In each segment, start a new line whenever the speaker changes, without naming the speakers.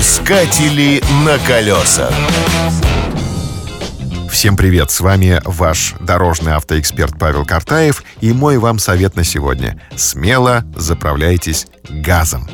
Искатели на колесах.
Всем привет! С вами ваш дорожный автоэксперт Павел Картаев и мой вам совет на сегодня. Смело заправляйтесь газом.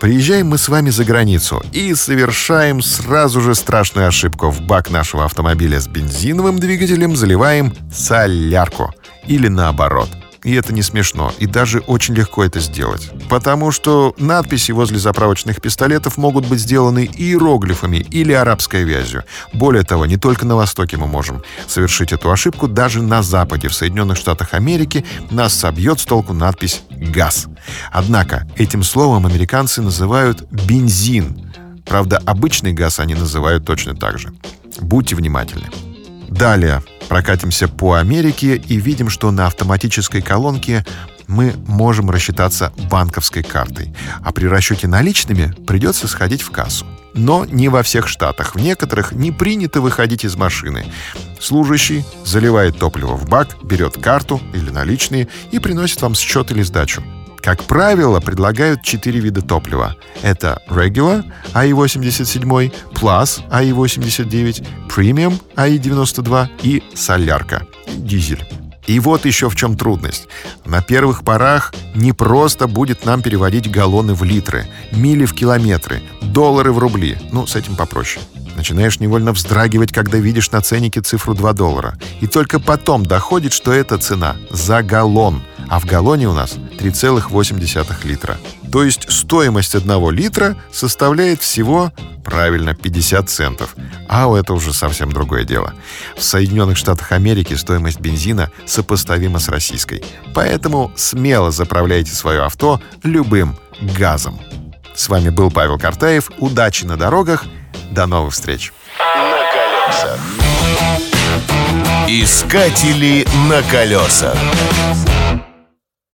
Приезжаем мы с вами за границу и совершаем сразу же страшную ошибку. В бак нашего автомобиля с бензиновым двигателем заливаем солярку. Или наоборот. И это не смешно, и даже очень легко это сделать. Потому что надписи возле заправочных пистолетов могут быть сделаны иероглифами или арабской вязью. Более того, не только на Востоке мы можем совершить эту ошибку, даже на Западе, в Соединенных Штатах Америки, нас собьет с толку надпись «газ». Однако этим словом американцы называют бензин. Правда, обычный газ они называют точно так же. Будьте внимательны. Далее прокатимся по Америке и видим, что на автоматической колонке мы можем рассчитаться банковской картой, а при расчете наличными придется сходить в кассу. Но не во всех штатах. В некоторых не принято выходить из машины. Служащий заливает топливо в бак, берет карту или наличные и приносит вам счет или сдачу. Как правило, предлагают четыре вида топлива. Это Regular, AI-87, Plus, AI-89, Premium, AI-92 и Солярка, дизель. И вот еще в чем трудность. На первых порах не просто будет нам переводить галлоны в литры, мили в километры, доллары в рубли. Ну, с этим попроще. Начинаешь невольно вздрагивать, когда видишь на ценнике цифру 2 доллара. И только потом доходит, что это цена за галлон. А в галлоне у нас 3,8 литра. То есть стоимость одного литра составляет всего, правильно, 50 центов. А это уже совсем другое дело. В Соединенных Штатах Америки стоимость бензина сопоставима с российской. Поэтому смело заправляйте свое авто любым газом. С вами был Павел Картаев. Удачи на дорогах. До новых встреч.
На колесах. Искатели на колесах.